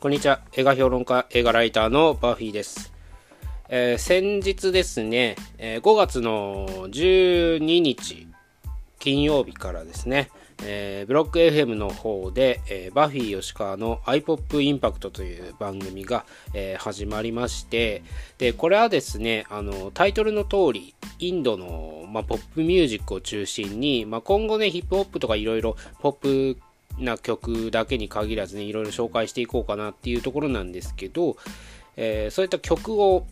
こんにちは。映画評論家、映画ライターのバフィーです。えー、先日ですね、えー、5月の12日、金曜日からですね、えー、ブロック FM の方で、えー、バフィー吉川の iPop インパクトという番組が、えー、始まりまして、で、これはですね、あの、タイトルの通り、インドの、まあ、ポップミュージックを中心に、まあ、今後ね、ヒップホップとかいろいろポップな曲だけに限らずね、いろいろ紹介していこうかなっていうところなんですけど、えー、そういった曲を、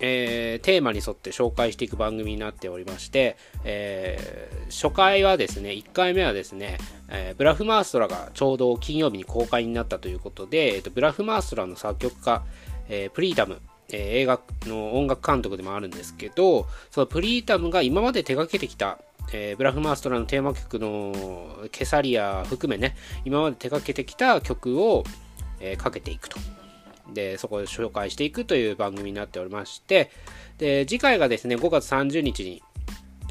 えー、テーマに沿って紹介していく番組になっておりまして、えー、初回はですね、1回目はですね、えブラフマーストラがちょうど金曜日に公開になったということで、えーと、ブラフマーストラの作曲家、えプリータム、え映画の音楽監督でもあるんですけど、そのプリータムが今まで手掛けてきたえー、ブラフマーストラのテーマ曲のケサリア含めね、今まで手掛けてきた曲を、えー、かけていくと。で、そこで紹介していくという番組になっておりまして、で、次回がですね、5月30日に、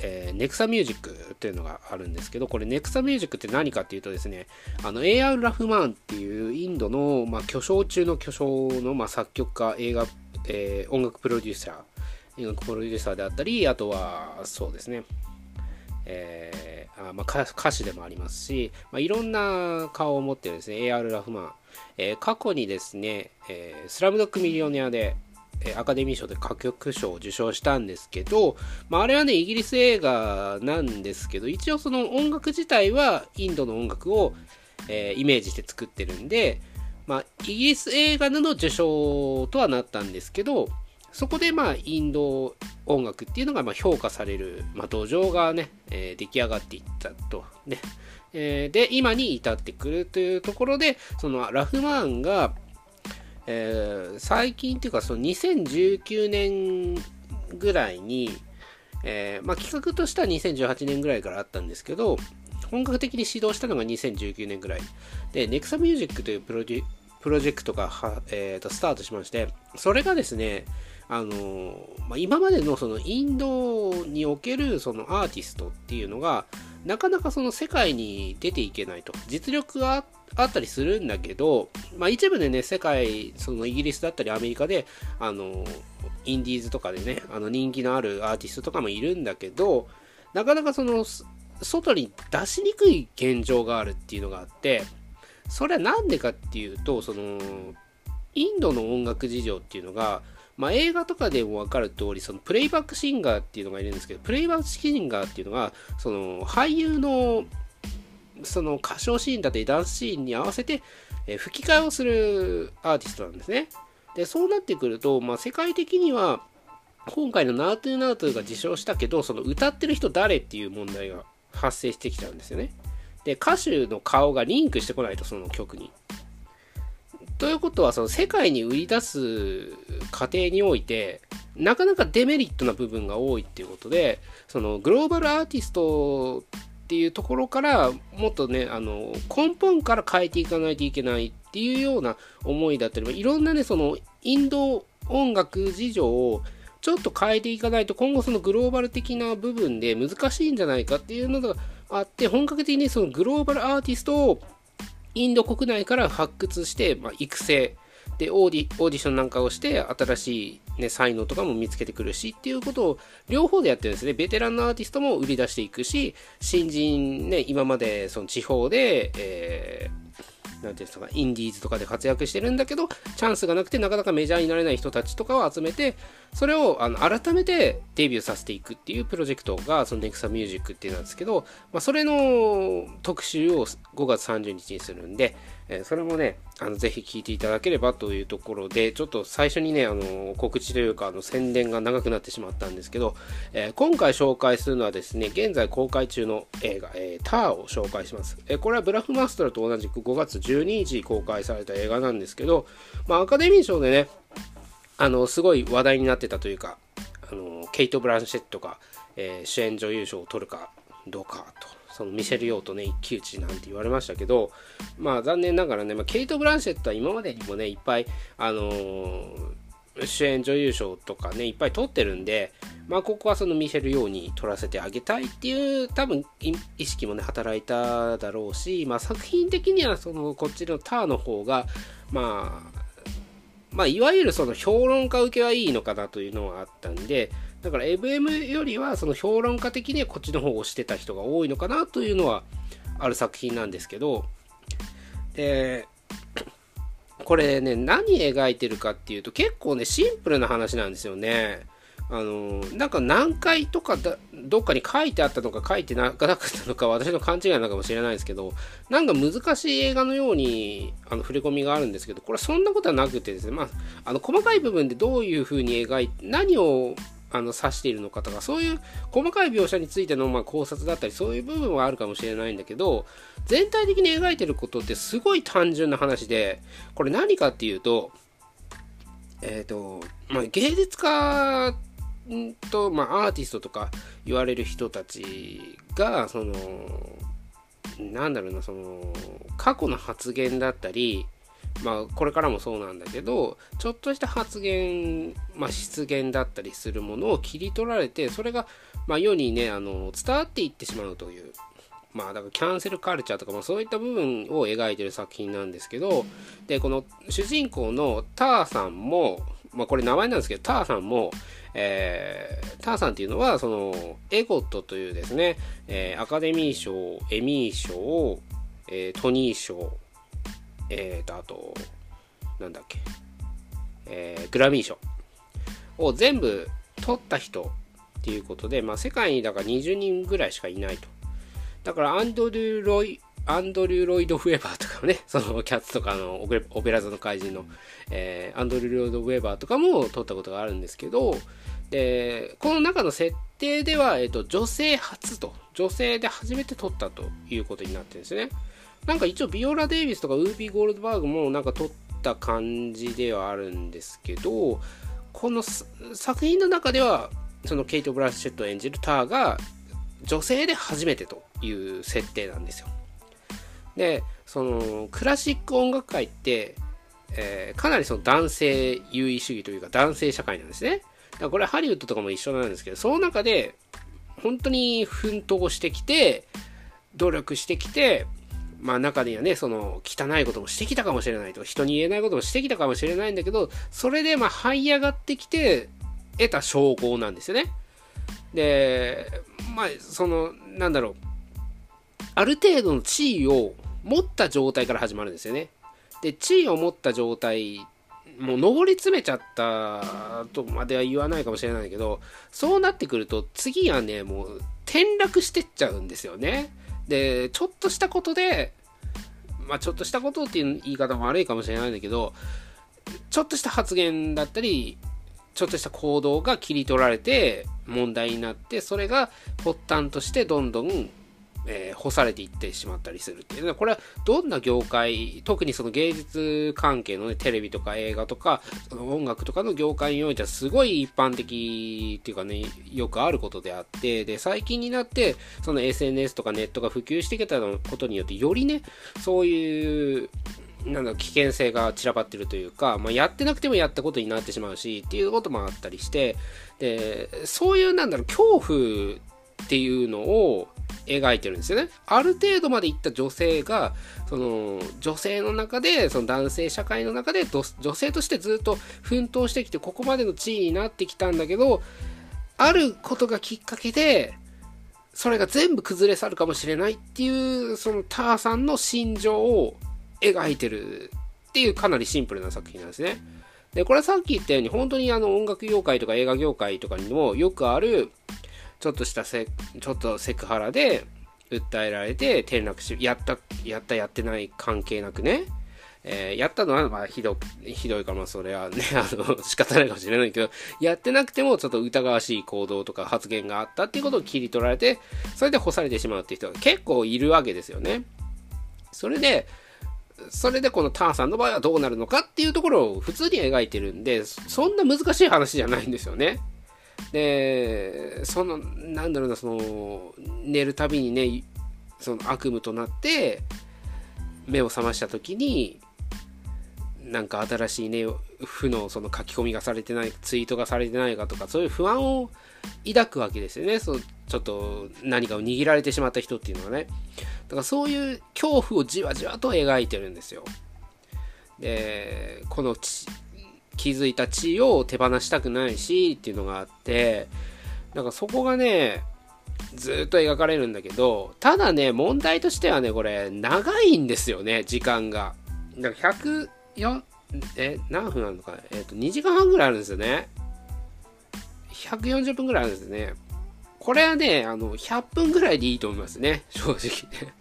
えー、ネクサミュージックっていうのがあるんですけど、これネクサミュージックって何かっていうとですね、あの AR ラフマンっていうインドの、まあ、巨匠中の巨匠の、まあ、作曲家、映画、えー、音楽プロデューサー、音楽プロデューサーであったり、あとは、そうですね、えーあまあ、歌手でもありますし、まあ、いろんな顔を持ってるんですね、AR ラフマン。えー、過去にですね、えー、スラムドッグミリオネアで、え、アカデミー賞で歌曲賞を受賞したんですけど、まあ、あれはね、イギリス映画なんですけど、一応その音楽自体はインドの音楽を、え、イメージして作ってるんで、まあ、イギリス映画での受賞とはなったんですけど、そこでまあインド音楽っていうのがま評価される、まあ、土壌がね、えー、出来上がっていったと。ねえー、で、今に至ってくるというところで、そのラフマーンが、えー、最近っていうかその2019年ぐらいに、えまあ、企画としては2018年ぐらいからあったんですけど、本格的に始動したのが2019年ぐらい。で、ネクサミュージックというプロジェクトが、えーとスタートしまして、それがですね、あのまあ、今までのそのインドにおけるそのアーティストっていうのがなかなかその世界に出ていけないと。実力があったりするんだけど、まあ、一部でね世界そのイギリスだったりアメリカであのインディーズとかでねあの人気のあるアーティストとかもいるんだけどなかなかその外に出しにくい現状があるっていうのがあってそれは何でかっていうとそのインドの音楽事情っていうのがまあ、映画とかでも分かる通り、そのプレイバックシンガーっていうのがいるんですけど、プレイバックシンガーっていうのが、その俳優のその歌唱シーンだったりダンスシーンに合わせて、え吹き替えをするアーティストなんですね。で、そうなってくると、まあ、世界的には、今回のナートゥナートゥが受賞したけど、その歌ってる人誰っていう問題が発生してきちゃうんですよね。で、歌手の顔がリンクしてこないと、その曲に。ということは、その世界に売り出す過程において、なかなかデメリットな部分が多いっていうことで、そのグローバルアーティストっていうところから、もっとね、あの、根本から変えていかないといけないっていうような思いだったり、いろんなね、そのインド音楽事情をちょっと変えていかないと今後そのグローバル的な部分で難しいんじゃないかっていうのがあって本格的にそのグローバルアーティストをインド国内から発掘して、まあ、育成。でオーディオーディションなんかをして新しい、ね、才能とかも見つけてくるしっていうことを両方でやってるんですね。ベテランのアーティストも売り出していくし新人ね今までその地方で、えーなんていうんですか、インディーズとかで活躍してるんだけど、チャンスがなくてなかなかメジャーになれない人たちとかを集めて、それをあの改めてデビューさせていくっていうプロジェクトが、そのネクサミュージックっていうなんですけど、まあ、それの特集を5月30日にするんで、えー、それもね、あのぜひ聞いていただければというところで、ちょっと最初にね、あの告知というかあの宣伝が長くなってしまったんですけど、えー、今回紹介するのはですね、現在公開中の映画、えー、ターを紹介します。えー、これはブラフマストラと同じく5月12日公開された映画なんですけど、まあ、アカデミー賞でね、あの、すごい話題になってたというか、あのケイト・ブランシェットが、え主演女優賞を取るかどうかとそのミシェル・ヨーとね一騎打ちなんて言われましたけどまあ残念ながらね、まあ、ケイト・ブランシェットは今までにもねいっぱいあのー、主演女優賞とかねいっぱい取ってるんでまあここはそのミシェル・ヨーに取らせてあげたいっていう多分意識もね働いただろうしまあ作品的にはそのこっちのターの方がまあまあ、いわゆるその評論家受けはいいのかなというのはあったんで、だから MM よりはその評論家的にはこっちの方をしてた人が多いのかなというのはある作品なんですけど、で、これね、何描いてるかっていうと結構ね、シンプルな話なんですよね。あのなんか何回とかだどっかに書いてあったのか書いてなかったのか私の勘違いなのかもしれないですけどなんか難しい映画のようにあの触れ込みがあるんですけどこれはそんなことはなくてですねまああの細かい部分でどういうふうに描いて何をあの指しているのかとかそういう細かい描写についてのま考察だったりそういう部分はあるかもしれないんだけど全体的に描いてることってすごい単純な話でこれ何かっていうとえっ、ー、とまあ芸術家んと、まあ、アーティストとか言われる人たちがそのなんだろうなその過去の発言だったりまあこれからもそうなんだけどちょっとした発言、まあ、失言だったりするものを切り取られてそれが、まあ、世にねあの伝わっていってしまうというまあだからキャンセルカルチャーとか、まあ、そういった部分を描いてる作品なんですけどでこの主人公のターさんもまあこれ名前なんですけどターさんもえー、ターさんっていうのは、その、エゴットというですね、えー、アカデミー賞、エミー賞、えー、トニー賞、えーと、あと、なんだっけ、えー、グラミー賞を全部取った人っていうことで、まあ、世界にだから20人ぐらいしかいないと。だから、アンドリュー・ロイ、アンドリュー・ロイド・フェーバーとかね、そのキャッツとかのオペラ座の怪人の、えー、アンドリュー・ロイド・フェーバーとかも撮ったことがあるんですけど、で、この中の設定では、えっと、女性初と、女性で初めて撮ったということになってるんですね。なんか一応ビオラ・デイビスとかウーピー・ゴールドバーグもなんか撮った感じではあるんですけど、この作品の中では、そのケイト・ブラッシュット演じるターが女性で初めてという設定なんですよ。で、そのクラシック音楽界って、えー、かなりその男性優位主義というか男性社会なんですね。だからこれハリウッドとかも一緒なんですけど、その中で、本当に奮闘してきて、努力してきて、まあ中にはね、その汚いこともしてきたかもしれないとか、人に言えないこともしてきたかもしれないんだけど、それでまあ這い上がってきて、得た称号なんですよね。で、まあその、なんだろう、ある程度の地位を持った状態から始まるんですよね。で、地位を持った状態もう上り詰めちゃったとまでは言わないかもしれないけど、そうなってくると次はね、もう転落してっちゃうんですよね。で、ちょっとしたことで、まあちょっとしたことっていう言い方も悪いかもしれないんだけど、ちょっとした発言だったり、ちょっとした行動が切り取られて問題になって、それが発端としてどんどんえー、干されていってしまったりするっていう。のは、これはどんな業界、特にその芸術関係のね、テレビとか映画とか、その音楽とかの業界においてはすごい一般的っていうかね、よくあることであって、で、最近になって、その SNS とかネットが普及してきたことによって、よりね、そういう、なんだ危険性が散らばってるというか、まあ、やってなくてもやったことになってしまうしっていうこともあったりしてでそういうなんだろう恐怖っていうのを描いてるんですよね。ある程度までいった女性が、その女性の中で、その男性社会の中で女性としてずっと奮闘してきて、ここまでの地位になってきたんだけど、あることがきっかけで、それが全部崩れ去るかもしれないっていう、そのターさんの心情を描いてるっていうかなりシンプルな作品なんですね。で、これはさっき言ったように、本当にあの音楽業界とか映画業界とかにもよくある、ちょっとしたせ、ちょっとセクハラで訴えられて転落し、やった、やった、やってない関係なくね、えー、やったのは、まあ、ひど、ひどいかも、それはね、あの、仕方ないかもしれないけど、やってなくても、ちょっと疑わしい行動とか発言があったっていうことを切り取られて、それで干されてしまうっていう人が結構いるわけですよね。それで、それでこのターンさんの場合はどうなるのかっていうところを普通に描いてるんで、そんな難しい話じゃないんですよね。で、その、なんだろうな、その、寝るたびにね、その悪夢となって、目を覚ました時に、なんか新しいね、負のその書き込みがされてない、ツイートがされてないかとか、そういう不安を抱くわけですよね。そちょっと何かを握られてしまった人っていうのはね。だからそういう恐怖をじわじわと描いてるんですよ。で、この築いた地位を手放したくないしっていうのがあってなんかそこがねずっと描かれるんだけどただね問題としてはねこれ長いんですよね時間が。だか104え何分あるのかえっ、ー、と2時間半ぐらいあるんですよね。140分ぐらいあるんですね。これはねあの100分ぐらいでいいと思いますね正直ね。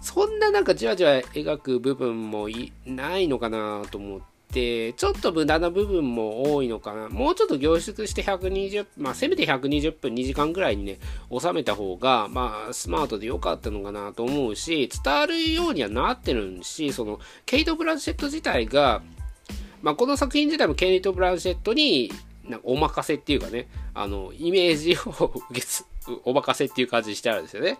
そんななんかじわじわ描く部分もいないのかなと思って、ちょっと無駄な部分も多いのかな。もうちょっと凝縮して120、まあせめて120分2時間ぐらいにね、収めた方が、まあスマートで良かったのかなと思うし、伝わるようにはなってるし、その、ケイト・ブランシェット自体が、まあこの作品自体もケイト・ブランシェットに、なんかお任せっていうかね、あの、イメージを受けつ、お任せっていう感じにしてあるんですよね。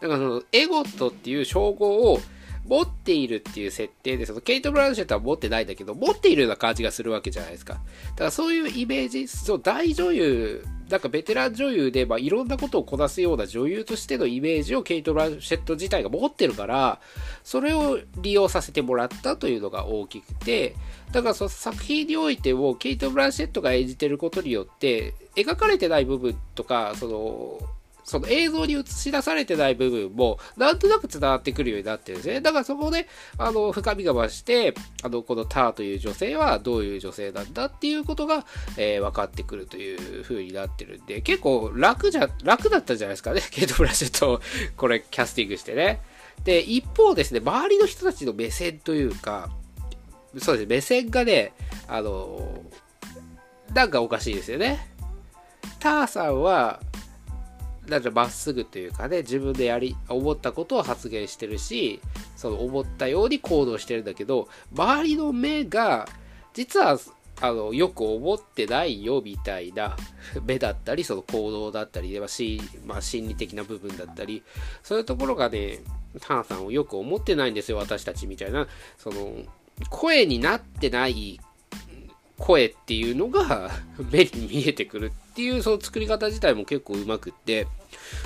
だからそのエゴットっていう称号を持っているっていう設定で、そのケイト・ブランシェットは持ってないんだけど、持っているような感じがするわけじゃないですか。だからそういうイメージ、そう大女優、なんかベテラン女優で、まあ、いろんなことをこなすような女優としてのイメージをケイト・ブランシェット自体が持ってるから、それを利用させてもらったというのが大きくて、だからその作品においても、ケイト・ブランシェットが演じてることによって、描かれてない部分とか、その、その映像に映し出されてない部分も、なんとなく伝わってくるようになってるんですね。だからそこで、あの、深みが増して、あの、このターという女性はどういう女性なんだっていうことが、えー、分かってくるという風になってるんで、結構楽じゃ、楽だったじゃないですかね。ケイト・ブラシェットこれ、キャスティングしてね。で、一方ですね、周りの人たちの目線というか、そうですね、目線がね、あの、なんかおかしいですよね。ターさんは、なんまっすぐというかね、自分でやり、思ったことを発言してるし、その思ったように行動してるんだけど、周りの目が、実は、あの、よく思ってないよ、みたいな 目だったり、その行動だったり、まあ、しまあ、心理的な部分だったり、そういうところがね、タンさんをよく思ってないんですよ、私たちみたいな、その、声になってない声っていうのが 目に見えてくるっていうその作り方自体も結構うまくって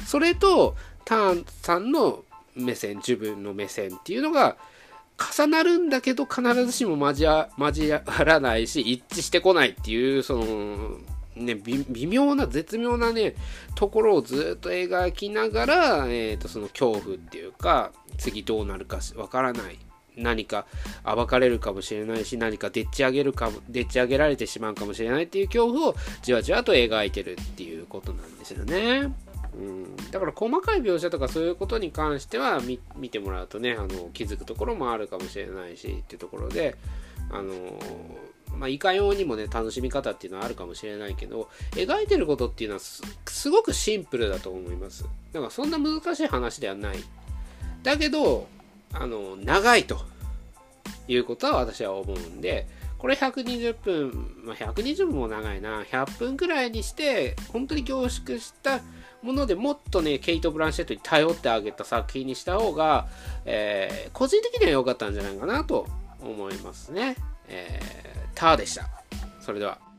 それとターンさんの目線自分の目線っていうのが重なるんだけど必ずしも交わらないし一致してこないっていうそのね微妙な絶妙なねところをずっと描きながら、え、とその恐怖っていうか次どうなるかわからない何か暴かれるかもしれないし何かでっち上げるかもでっち上げられてしまうかもしれないっていう恐怖をじわじわと描いてるっていうことなんですよね。うん、だから細かい描写とかそういうことに関しては見てもらうとねあの気づくところもあるかもしれないしっていうところであのまあ、いかようにもね楽しみ方っていうのはあるかもしれないけど描いてることっていうのはすごくシンプルだと思います。だからそんな難しい話ではない。だけどあの長いということは私は思うんでこれ120分、まあ、120分も長いな。100分くらいにして本当に凝縮したものでもっとねケイト・ブランシェットに頼ってあげた作品にした方が、えー、個人的には良かったんじゃないかなと思いますね、えー、ターでした。それでは。